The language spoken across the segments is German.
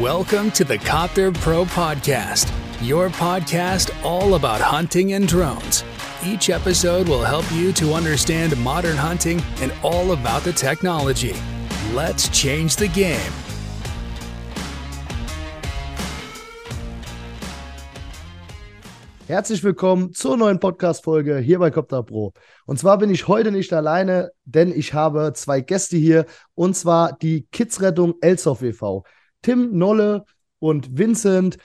Welcome to the Copter Pro Podcast, your podcast all about hunting and drones. Each episode will help you to understand modern hunting and all about the technology. Let's change the game. Herzlich willkommen zur neuen Podcast-Folge hier bei Copter Pro. Und zwar bin ich heute nicht alleine, denn ich habe zwei Gäste hier und zwar die Kidsrettung Elsoff e.V. Tim Nolle und Vincent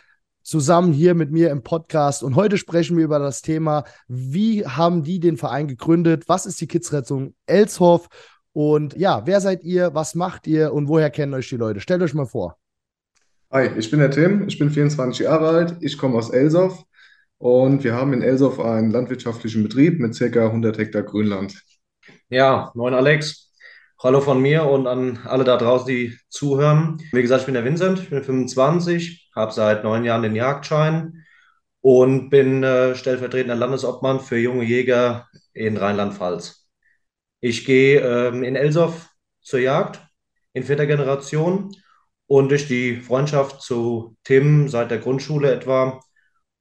zusammen hier mit mir im Podcast. Und heute sprechen wir über das Thema, wie haben die den Verein gegründet? Was ist die Kidsrettung Elshoff? Und ja, wer seid ihr? Was macht ihr? Und woher kennen euch die Leute? Stellt euch mal vor. Hi, ich bin der Tim, ich bin 24 Jahre alt, ich komme aus Elsoff und wir haben in Elsoff einen landwirtschaftlichen Betrieb mit ca. 100 Hektar Grünland. Ja, moin Alex. Hallo von mir und an alle da draußen, die zuhören. Wie gesagt, ich bin der Vincent, ich bin 25, habe seit neun Jahren den Jagdschein und bin äh, stellvertretender Landesobmann für junge Jäger in Rheinland-Pfalz. Ich gehe ähm, in Elsoff zur Jagd in vierter Generation und durch die Freundschaft zu Tim seit der Grundschule etwa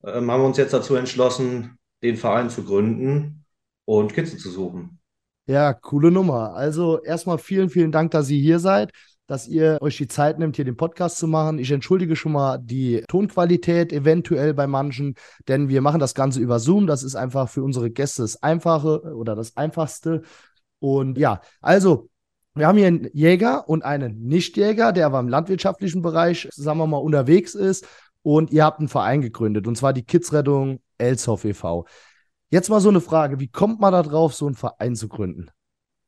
ähm, haben wir uns jetzt dazu entschlossen, den Verein zu gründen und Kitze zu suchen. Ja, coole Nummer. Also erstmal vielen, vielen Dank, dass ihr hier seid, dass ihr euch die Zeit nimmt, hier den Podcast zu machen. Ich entschuldige schon mal die Tonqualität eventuell bei manchen, denn wir machen das Ganze über Zoom. Das ist einfach für unsere Gäste das Einfache oder das Einfachste. Und ja, also wir haben hier einen Jäger und einen Nichtjäger, der aber im landwirtschaftlichen Bereich, sagen wir mal, unterwegs ist. Und ihr habt einen Verein gegründet, und zwar die Kidsrettung Elshoff e.V. Jetzt mal so eine Frage: Wie kommt man da drauf, so einen Verein zu gründen?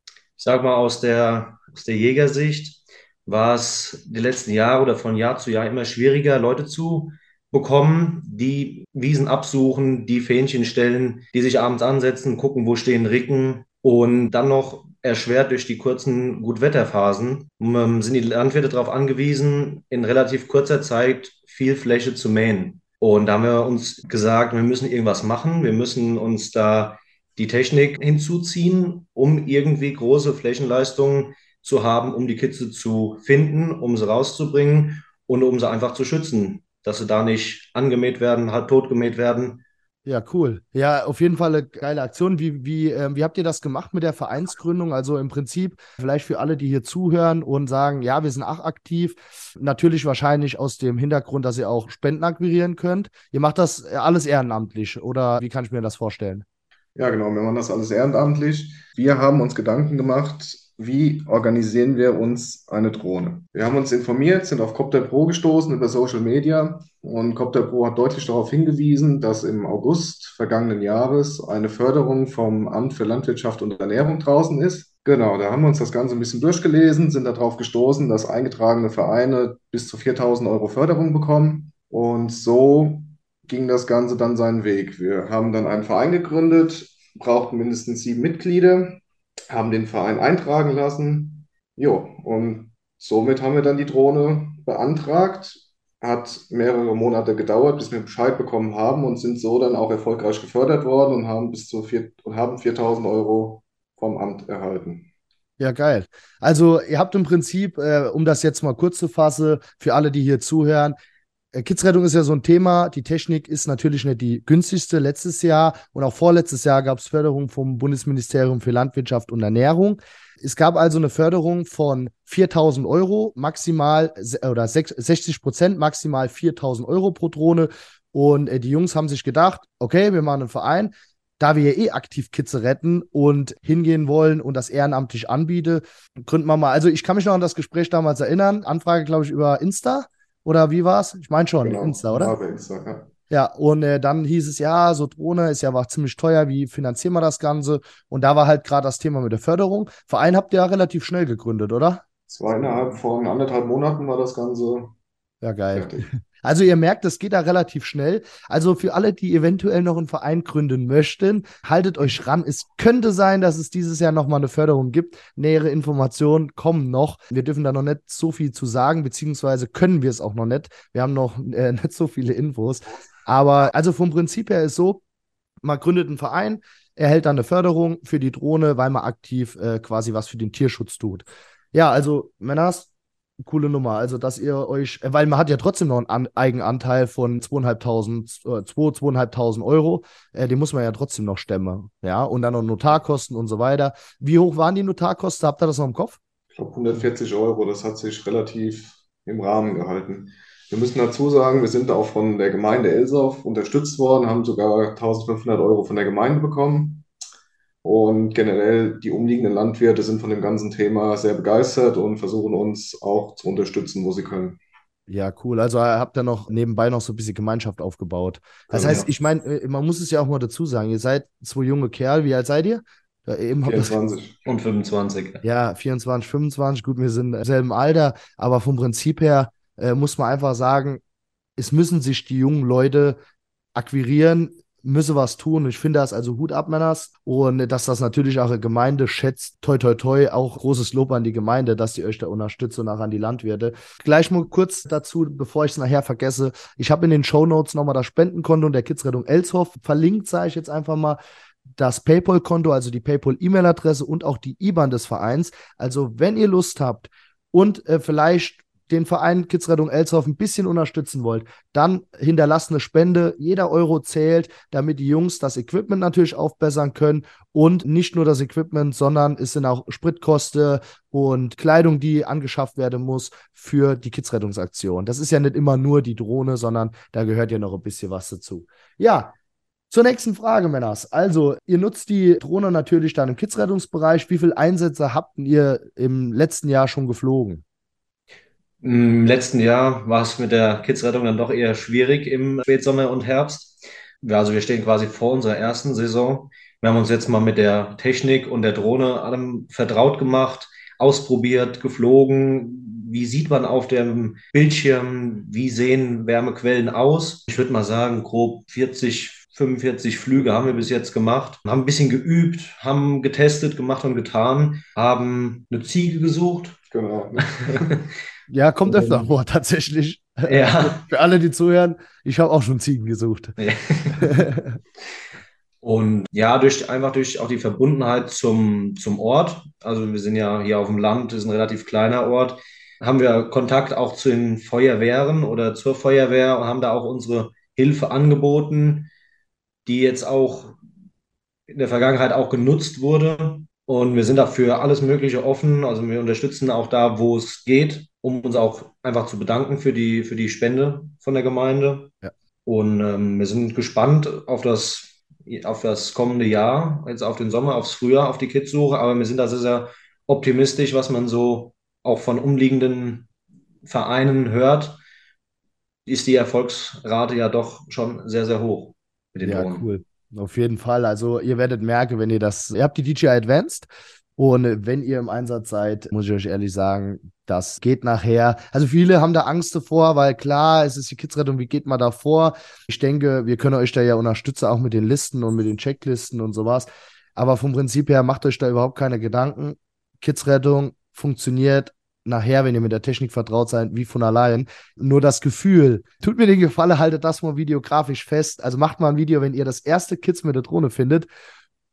Ich sag mal, aus der, aus der Jägersicht war es die letzten Jahre oder von Jahr zu Jahr immer schwieriger, Leute zu bekommen, die Wiesen absuchen, die Fähnchen stellen, die sich abends ansetzen, gucken, wo stehen Ricken und dann noch erschwert durch die kurzen Gutwetterphasen ähm, sind die Landwirte darauf angewiesen, in relativ kurzer Zeit viel Fläche zu mähen. Und da haben wir uns gesagt, wir müssen irgendwas machen. Wir müssen uns da die Technik hinzuziehen, um irgendwie große Flächenleistungen zu haben, um die Kitze zu finden, um sie rauszubringen und um sie einfach zu schützen, dass sie da nicht angemäht werden, halb tot gemäht werden, ja, cool. Ja, auf jeden Fall eine geile Aktion. Wie, wie, äh, wie habt ihr das gemacht mit der Vereinsgründung? Also im Prinzip, vielleicht für alle, die hier zuhören und sagen, ja, wir sind auch aktiv. Natürlich wahrscheinlich aus dem Hintergrund, dass ihr auch Spenden akquirieren könnt. Ihr macht das alles ehrenamtlich oder wie kann ich mir das vorstellen? Ja, genau, wir machen das alles ehrenamtlich. Wir haben uns Gedanken gemacht, wie organisieren wir uns eine Drohne? Wir haben uns informiert, sind auf Copter Pro gestoßen über Social Media und Copter Pro hat deutlich darauf hingewiesen, dass im August vergangenen Jahres eine Förderung vom Amt für Landwirtschaft und Ernährung draußen ist. Genau, da haben wir uns das Ganze ein bisschen durchgelesen, sind darauf gestoßen, dass eingetragene Vereine bis zu 4000 Euro Förderung bekommen und so ging das Ganze dann seinen Weg. Wir haben dann einen Verein gegründet, brauchten mindestens sieben Mitglieder haben den Verein eintragen lassen. Jo, und somit haben wir dann die Drohne beantragt. Hat mehrere Monate gedauert, bis wir Bescheid bekommen haben und sind so dann auch erfolgreich gefördert worden und haben bis zu vier, und haben 4000 Euro vom Amt erhalten. Ja, geil. Also ihr habt im Prinzip, äh, um das jetzt mal kurz zu fassen, für alle, die hier zuhören, Kidsrettung ist ja so ein Thema. Die Technik ist natürlich nicht die günstigste. Letztes Jahr und auch vorletztes Jahr gab es Förderung vom Bundesministerium für Landwirtschaft und Ernährung. Es gab also eine Förderung von 4000 Euro, maximal oder 60 Prozent, maximal 4000 Euro pro Drohne. Und äh, die Jungs haben sich gedacht, okay, wir machen einen Verein. Da wir ja eh aktiv Kitze retten und hingehen wollen und das ehrenamtlich anbiete, gründen wir mal. Also ich kann mich noch an das Gespräch damals erinnern. Anfrage, glaube ich, über Insta. Oder wie war es? Ich meine schon, genau. Insta, oder? Ja, Insta, ja. Ja, und äh, dann hieß es, ja, so Drohne ist ja war ziemlich teuer, wie finanzieren wir das Ganze? Und da war halt gerade das Thema mit der Förderung. Verein habt ihr ja relativ schnell gegründet, oder? Zweieinhalb, vor anderthalb Monaten war das Ganze. Ja, geil. Fertig. Also ihr merkt, es geht da relativ schnell. Also für alle, die eventuell noch einen Verein gründen möchten, haltet euch ran. Es könnte sein, dass es dieses Jahr nochmal eine Förderung gibt. Nähere Informationen kommen noch. Wir dürfen da noch nicht so viel zu sagen, beziehungsweise können wir es auch noch nicht. Wir haben noch äh, nicht so viele Infos. Aber also vom Prinzip her ist so, man gründet einen Verein, erhält dann eine Förderung für die Drohne, weil man aktiv äh, quasi was für den Tierschutz tut. Ja, also Männers, coole Nummer. Also, dass ihr euch, weil man hat ja trotzdem noch einen An Eigenanteil von 2.500, äh, 2.500 Euro. Äh, den muss man ja trotzdem noch stemmen. Ja, und dann noch Notarkosten und so weiter. Wie hoch waren die Notarkosten? Habt ihr das noch im Kopf? Ich glaube 140 Euro. Das hat sich relativ im Rahmen gehalten. Wir müssen dazu sagen, wir sind auch von der Gemeinde Elsauf unterstützt worden, haben sogar 1500 Euro von der Gemeinde bekommen. Und generell die umliegenden Landwirte sind von dem ganzen Thema sehr begeistert und versuchen uns auch zu unterstützen, wo sie können. Ja, cool. Also habt ihr noch nebenbei noch so ein bisschen Gemeinschaft aufgebaut. Das heißt, ja. ich meine, äh, man muss es ja auch mal dazu sagen, ihr seid zwei junge Kerl. Wie alt seid ihr? Ja, eben 24 und 25. Ja, 24, 25. Gut, wir sind im selben Alter, aber vom Prinzip her äh, muss man einfach sagen, es müssen sich die jungen Leute akquirieren müsse was tun. Ich finde das also Hut ab, Männers. Und dass das natürlich auch eine Gemeinde schätzt, toi, toi, toi, auch großes Lob an die Gemeinde, dass die euch da unterstützt und auch an die Landwirte. Gleich mal kurz dazu, bevor ich es nachher vergesse. Ich habe in den Show Notes nochmal das Spendenkonto der Kidsrettung Elshoff verlinkt, sage ich jetzt einfach mal das PayPal-Konto, also die PayPal-E-Mail-Adresse und auch die IBAN des Vereins. Also, wenn ihr Lust habt und äh, vielleicht den Verein Kidsrettung Elshoff ein bisschen unterstützen wollt, dann hinterlasst eine Spende. Jeder Euro zählt, damit die Jungs das Equipment natürlich aufbessern können und nicht nur das Equipment, sondern es sind auch Spritkosten und Kleidung, die angeschafft werden muss für die Kidsrettungsaktion. Das ist ja nicht immer nur die Drohne, sondern da gehört ja noch ein bisschen was dazu. Ja, zur nächsten Frage, Männers. Also, ihr nutzt die Drohne natürlich dann im Kidsrettungsbereich. Wie viele Einsätze habt ihr im letzten Jahr schon geflogen? Im letzten Jahr war es mit der Kidsrettung dann doch eher schwierig im Spätsommer und Herbst. Ja, also wir stehen quasi vor unserer ersten Saison. Wir haben uns jetzt mal mit der Technik und der Drohne allem vertraut gemacht, ausprobiert, geflogen. Wie sieht man auf dem Bildschirm? Wie sehen Wärmequellen aus? Ich würde mal sagen, grob 40, 45 Flüge haben wir bis jetzt gemacht, haben ein bisschen geübt, haben getestet, gemacht und getan, haben eine Ziege gesucht. Genau. Ja, kommt öfter vor, tatsächlich. Ja. Für alle, die zuhören, ich habe auch schon Ziegen gesucht. Und ja, durch, einfach durch auch die Verbundenheit zum, zum Ort. Also wir sind ja hier auf dem Land, das ist ein relativ kleiner Ort. Haben wir Kontakt auch zu den Feuerwehren oder zur Feuerwehr und haben da auch unsere Hilfe angeboten, die jetzt auch in der Vergangenheit auch genutzt wurde. Und wir sind dafür alles Mögliche offen. Also wir unterstützen auch da, wo es geht um uns auch einfach zu bedanken für die, für die Spende von der Gemeinde. Ja. Und ähm, wir sind gespannt auf das, auf das kommende Jahr, jetzt auf den Sommer, aufs Frühjahr, auf die Kidssuche. Aber wir sind da sehr, sehr optimistisch, was man so auch von umliegenden Vereinen hört, ist die Erfolgsrate ja doch schon sehr, sehr hoch mit den ja, Drohnen. cool. Auf jeden Fall. Also ihr werdet merken, wenn ihr das, ihr habt die DJI Advanced und wenn ihr im Einsatz seid, muss ich euch ehrlich sagen, das geht nachher. Also viele haben da Angst davor, weil klar, es ist die Kidsrettung, wie geht man da vor? Ich denke, wir können euch da ja unterstützen, auch mit den Listen und mit den Checklisten und sowas. Aber vom Prinzip her macht euch da überhaupt keine Gedanken. Kidsrettung funktioniert nachher, wenn ihr mit der Technik vertraut seid, wie von allein. Nur das Gefühl, tut mir den Gefallen, haltet das mal videografisch fest. Also macht mal ein Video, wenn ihr das erste Kids mit der Drohne findet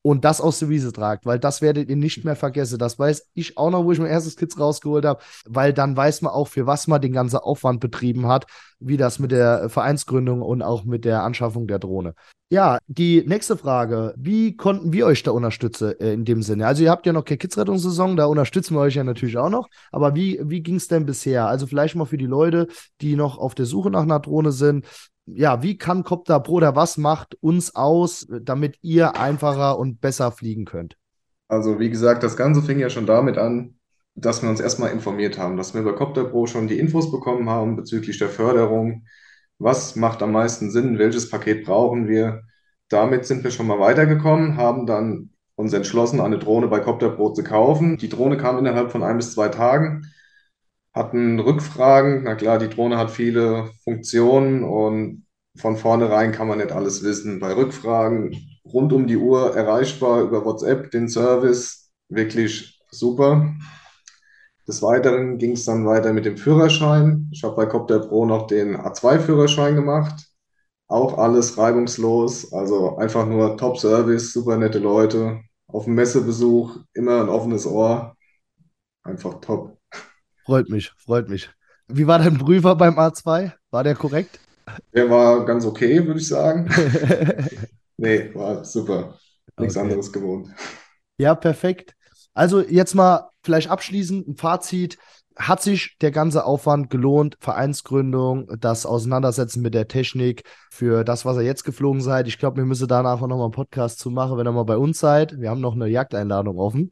und das aus der Wiese tragt, weil das werdet ihr nicht mehr vergessen. Das weiß ich auch noch, wo ich mein erstes Kids rausgeholt habe, weil dann weiß man auch, für was man den ganzen Aufwand betrieben hat, wie das mit der Vereinsgründung und auch mit der Anschaffung der Drohne. Ja, die nächste Frage. Wie konnten wir euch da unterstützen äh, in dem Sinne? Also ihr habt ja noch keine Kids-Rettungssaison, da unterstützen wir euch ja natürlich auch noch. Aber wie, wie ging es denn bisher? Also vielleicht mal für die Leute, die noch auf der Suche nach einer Drohne sind ja, wie kann Copter Pro oder was macht uns aus, damit ihr einfacher und besser fliegen könnt? Also, wie gesagt, das Ganze fing ja schon damit an, dass wir uns erstmal informiert haben, dass wir bei Copter Pro schon die Infos bekommen haben bezüglich der Förderung. Was macht am meisten Sinn? Welches Paket brauchen wir? Damit sind wir schon mal weitergekommen, haben dann uns entschlossen, eine Drohne bei Copter Pro zu kaufen. Die Drohne kam innerhalb von ein bis zwei Tagen hatten Rückfragen. Na klar, die Drohne hat viele Funktionen und von vornherein kann man nicht alles wissen. Bei Rückfragen rund um die Uhr erreichbar über WhatsApp, den Service, wirklich super. Des Weiteren ging es dann weiter mit dem Führerschein. Ich habe bei Copter Pro noch den A2-Führerschein gemacht. Auch alles reibungslos, also einfach nur Top-Service, super nette Leute. Auf dem Messebesuch immer ein offenes Ohr. Einfach top. Freut mich, freut mich. Wie war dein Prüfer beim A2? War der korrekt? Der war ganz okay, würde ich sagen. nee, war super. Nichts Okay. anderes gewohnt. Ja, perfekt. Also jetzt mal vielleicht abschließend ein Fazit. Hat sich der ganze Aufwand gelohnt? Vereinsgründung, das Auseinandersetzen mit der Technik für das, was ihr jetzt geflogen seid? Ich glaube, wir müssen danach auch nochmal einen Podcast zu machen, wenn ihr mal bei uns seid. Wir haben noch eine Jagdeinladung offen.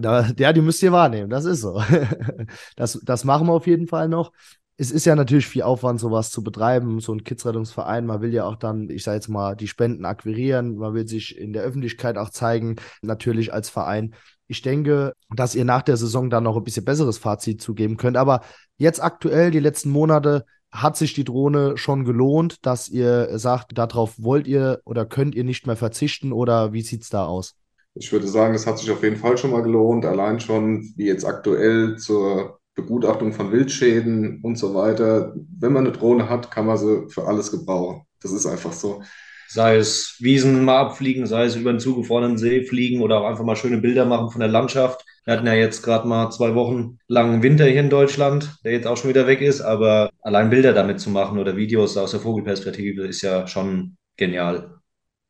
Da, ja, die müsst ihr wahrnehmen, das ist so. Das, das machen wir auf jeden Fall noch. Es ist ja natürlich viel Aufwand, sowas zu betreiben, so ein Kidsrettungsverein. Man will ja auch dann, ich sage jetzt mal, die Spenden akquirieren. Man will sich in der Öffentlichkeit auch zeigen, natürlich als Verein. Ich denke, dass ihr nach der Saison dann noch ein bisschen besseres Fazit zugeben könnt. Aber jetzt aktuell, die letzten Monate, hat sich die Drohne schon gelohnt, dass ihr sagt, darauf wollt ihr oder könnt ihr nicht mehr verzichten oder wie sieht's da aus? Ich würde sagen, es hat sich auf jeden Fall schon mal gelohnt, allein schon wie jetzt aktuell zur Begutachtung von Wildschäden und so weiter. Wenn man eine Drohne hat, kann man sie für alles gebrauchen. Das ist einfach so. Sei es Wiesen mal abfliegen, sei es über einen zugefrorenen See fliegen oder auch einfach mal schöne Bilder machen von der Landschaft. Wir hatten ja jetzt gerade mal zwei Wochen langen Winter hier in Deutschland, der jetzt auch schon wieder weg ist, aber allein Bilder damit zu machen oder Videos aus der Vogelperspektive ist ja schon genial.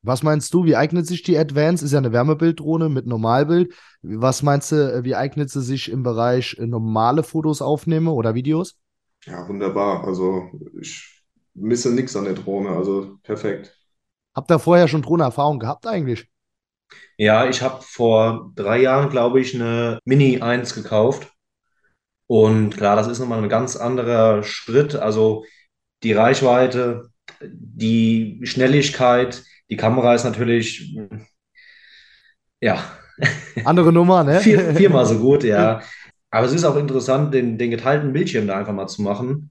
Was meinst du, wie eignet sich die Advance? Ist ja eine Wärmebilddrohne mit Normalbild. Was meinst du, wie eignet sie sich im Bereich äh, normale Fotos aufnehmen oder Videos? Ja, wunderbar. Also ich misse nichts an der Drohne. Also perfekt. Habt ihr vorher schon Drohnenerfahrung gehabt eigentlich? Ja, ich habe vor drei Jahren, glaube ich, eine Mini 1 gekauft. Und klar, das ist nochmal ein ganz anderer Schritt. Also die Reichweite, die Schnelligkeit, die Kamera ist natürlich, ja, Andere Nummer, ne? vier, viermal so gut, ja. Aber es ist auch interessant, den, den geteilten Bildschirm da einfach mal zu machen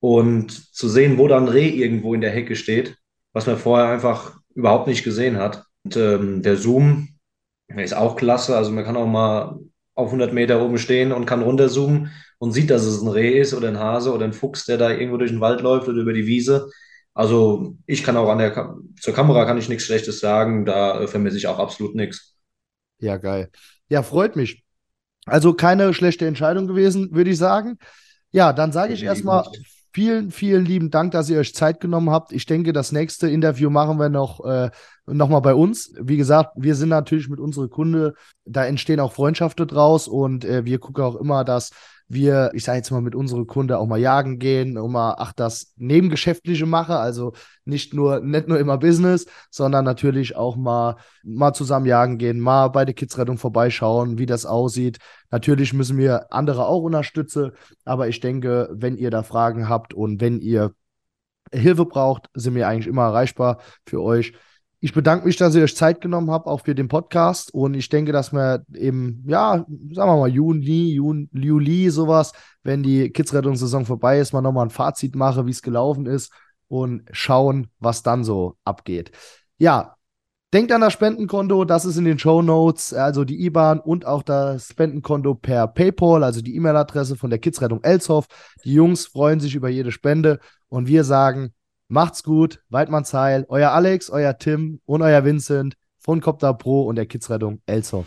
und zu sehen, wo dann Reh irgendwo in der Hecke steht, was man vorher einfach überhaupt nicht gesehen hat. Und ähm, der Zoom ist auch klasse. Also man kann auch mal auf 100 Meter oben stehen und kann runterzoomen und sieht, dass es ein Reh ist oder ein Hase oder ein Fuchs, der da irgendwo durch den Wald läuft oder über die Wiese. Also ich kann auch an der Ka zur Kamera kann ich nichts Schlechtes sagen. Da äh, vermisse ich auch absolut nichts. Ja, geil. Ja, freut mich. Also keine schlechte Entscheidung gewesen, würde ich sagen. Ja, dann sage ich erstmal vielen, vielen lieben Dank, dass ihr euch Zeit genommen habt. Ich denke, das nächste Interview machen wir noch, äh, noch mal bei uns. Wie gesagt, wir sind natürlich mit unserer Kunde, da entstehen auch Freundschaften draus und äh, wir gucken auch immer, dass wir, ich sage jetzt mal, mit unserer Kunde auch mal jagen gehen, und mal, ach, das Nebengeschäftliche mache, also nicht nur, nicht nur immer Business, sondern natürlich auch mal, mal zusammen jagen gehen, mal bei der Kidsrettung vorbeischauen, wie das aussieht. Natürlich müssen wir andere auch unterstützen, aber ich denke, wenn ihr da Fragen habt und wenn ihr Hilfe braucht, sind wir eigentlich immer erreichbar für euch. Ich bedanke mich, dass ihr euch Zeit genommen habt, auch für den Podcast. Und ich denke, dass wir eben, ja, sagen wir mal, Juni, Juni, Juli, sowas, wenn die Kidsrettungssaison vorbei ist, mal nochmal ein Fazit mache, wie es gelaufen ist und schauen, was dann so abgeht. Ja, denkt an das Spendenkonto, das ist in den Show Notes, also die IBAN und auch das Spendenkonto per PayPal, also die E-Mail-Adresse von der Kidsrettung Elshoff. Die Jungs freuen sich über jede Spende und wir sagen, macht's gut, Weidmanns Heil, euer Alex, euer Tim und euer Vincent von Copter Pro und der Kidsrettung Elshoff.